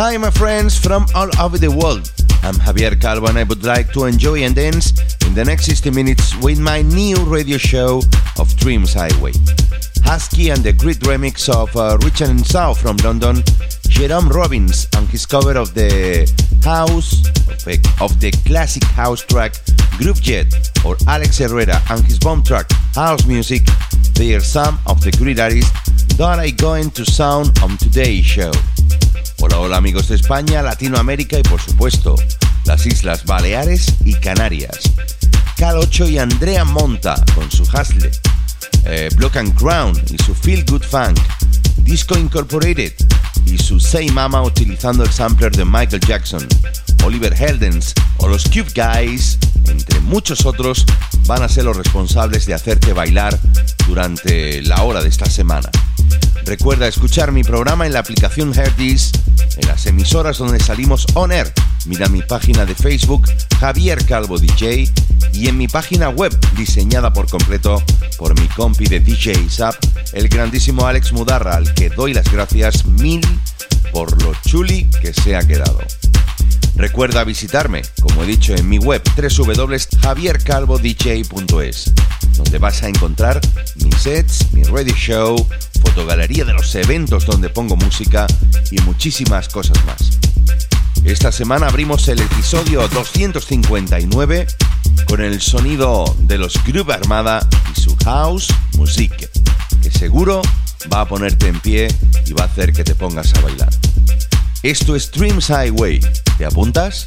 Hi, my friends from all over the world. I'm Javier Calvo and I would like to enjoy and dance in the next 60 minutes with my new radio show of Dreams Highway. Husky and the great remix of uh, Richard and South from London, Jerome Robbins and his cover of the house of, a, of the classic house track Groove Jet or Alex Herrera and his bomb track House Music. They are some of the great artists that I going to sound on today's show. Hola, hola amigos de España, Latinoamérica y por supuesto las Islas Baleares y Canarias. Cal 8 y Andrea Monta con su Hustle, eh, Block and Crown y su Feel Good Funk, Disco Incorporated y su Say Mama utilizando el sampler de Michael Jackson, Oliver Heldens o los Cube Guys, entre muchos otros, van a ser los responsables de hacerte bailar durante la hora de esta semana. Recuerda escuchar mi programa en la aplicación Hearties, en las emisoras donde salimos on air. Mira mi página de Facebook, Javier Calvo DJ, y en mi página web, diseñada por completo por mi compi de DJ Zap, el grandísimo Alex Mudarra, al que doy las gracias mil por lo chuli que se ha quedado. Recuerda visitarme, como he dicho, en mi web www.javiercalvodj.es, donde vas a encontrar mis sets, mi radio show, fotogalería de los eventos donde pongo música y muchísimas cosas más. Esta semana abrimos el episodio 259 con el sonido de los Groove Armada y su house music, que seguro va a ponerte en pie y va a hacer que te pongas a bailar. Esto es Dreams Highway. ¿Te apuntas?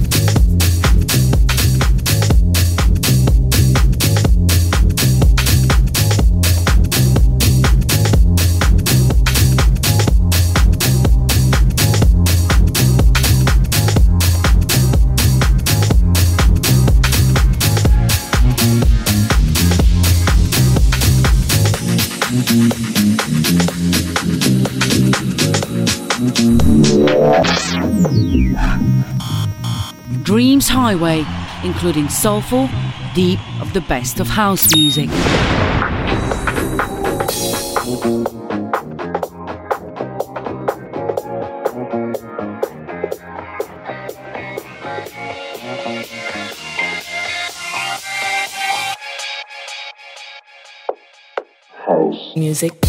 Dreams Highway, including soulful, deep of the best of house music. House music. music.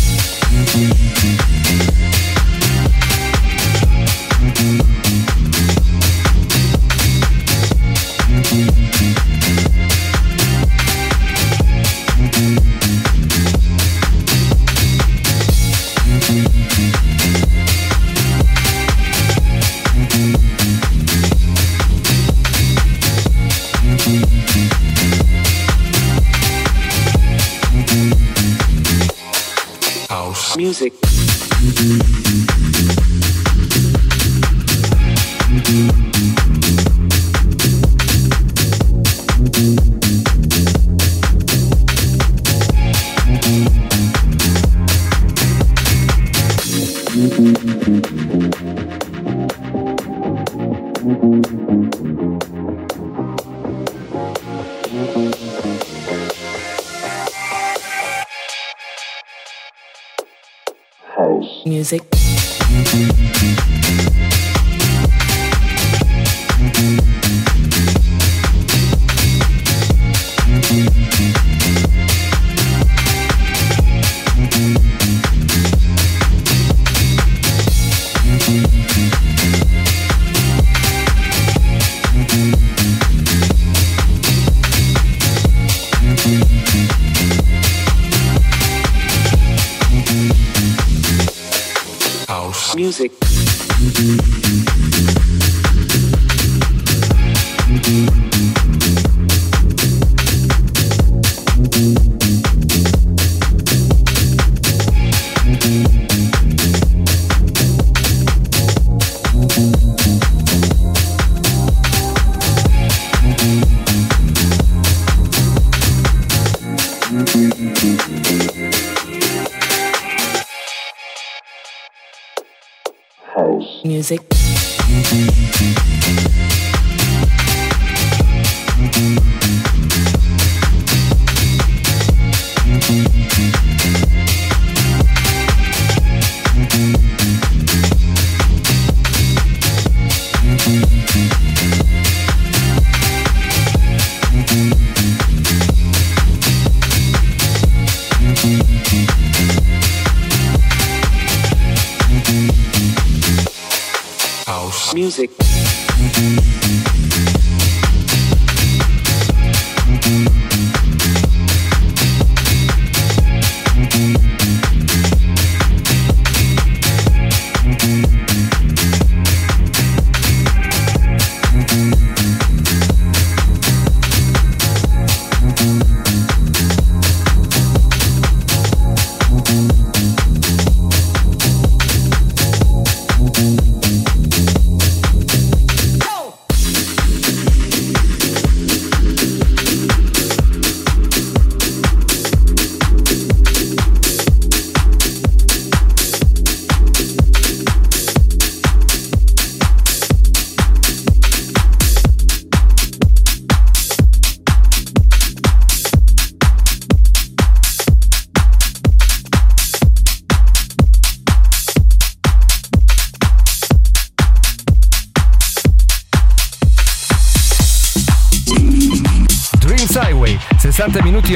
Music.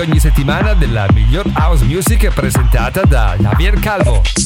Ogni settimana della miglior house music presentata da Javier Calvo.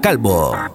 Calvo.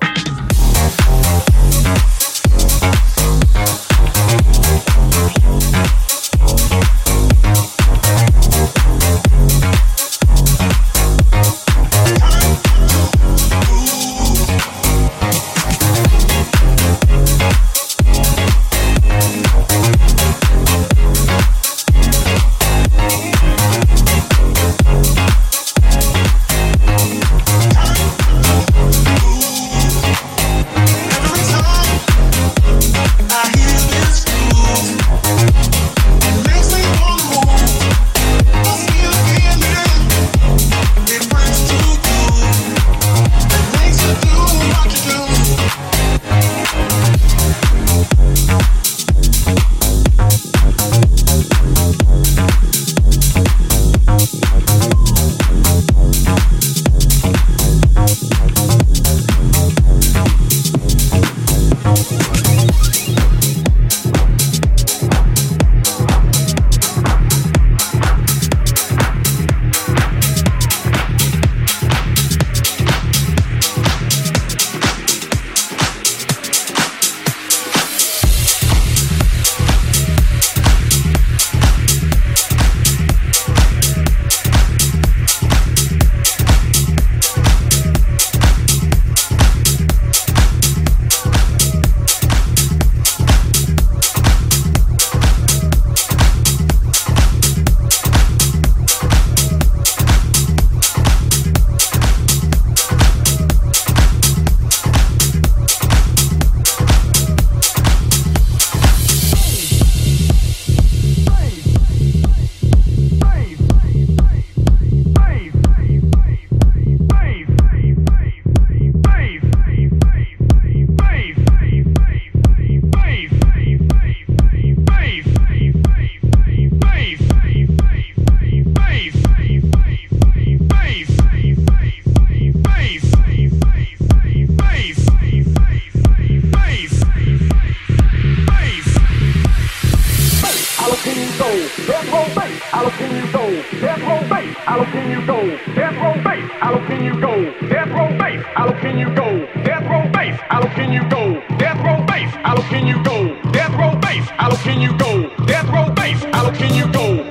go. Death row base. I'll pin you go. Death row base. I'll pin you go. Death row base. I'll pin you go. Death row base. I'll pin you go. Death row base. I'll pin you go. Death row base. I'll pin you go. Death row base. I'll pin you go. Death row base. I'll pin you go.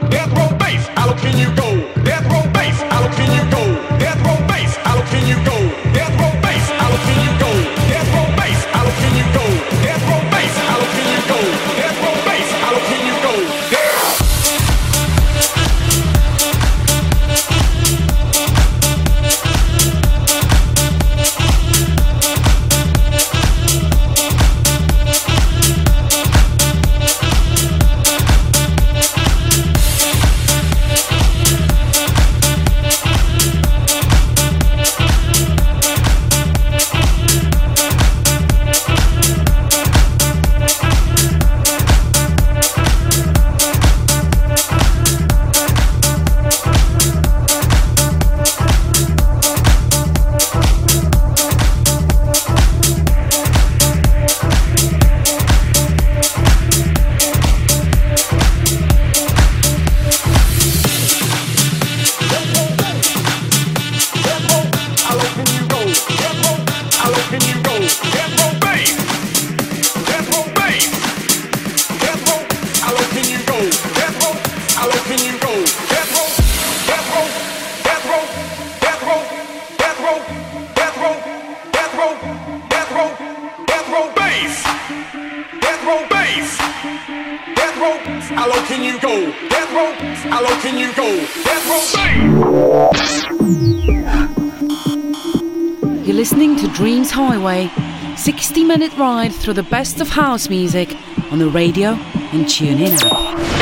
You're listening to Dreams Highway, 60 minute ride through the best of house music on the radio and tune in app.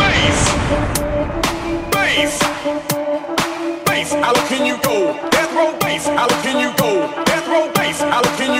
Bass! Bass! Bass, how can you go? Death row, bass, how can you go? Death row, bass, how can you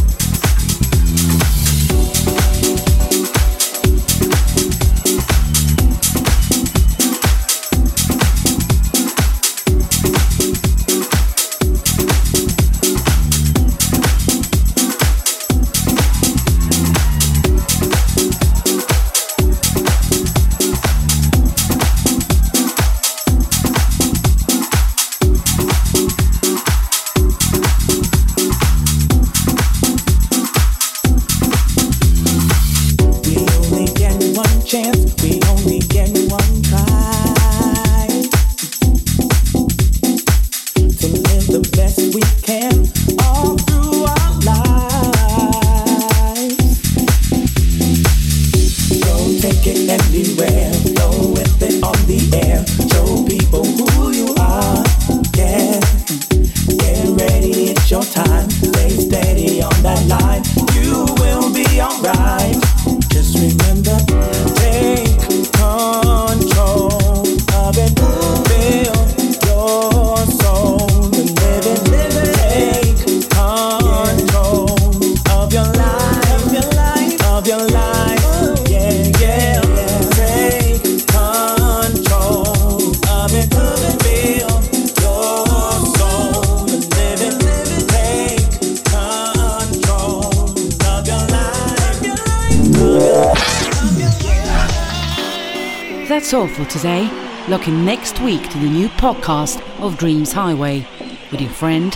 Today. Looking next week to the new podcast of Dreams Highway with your friend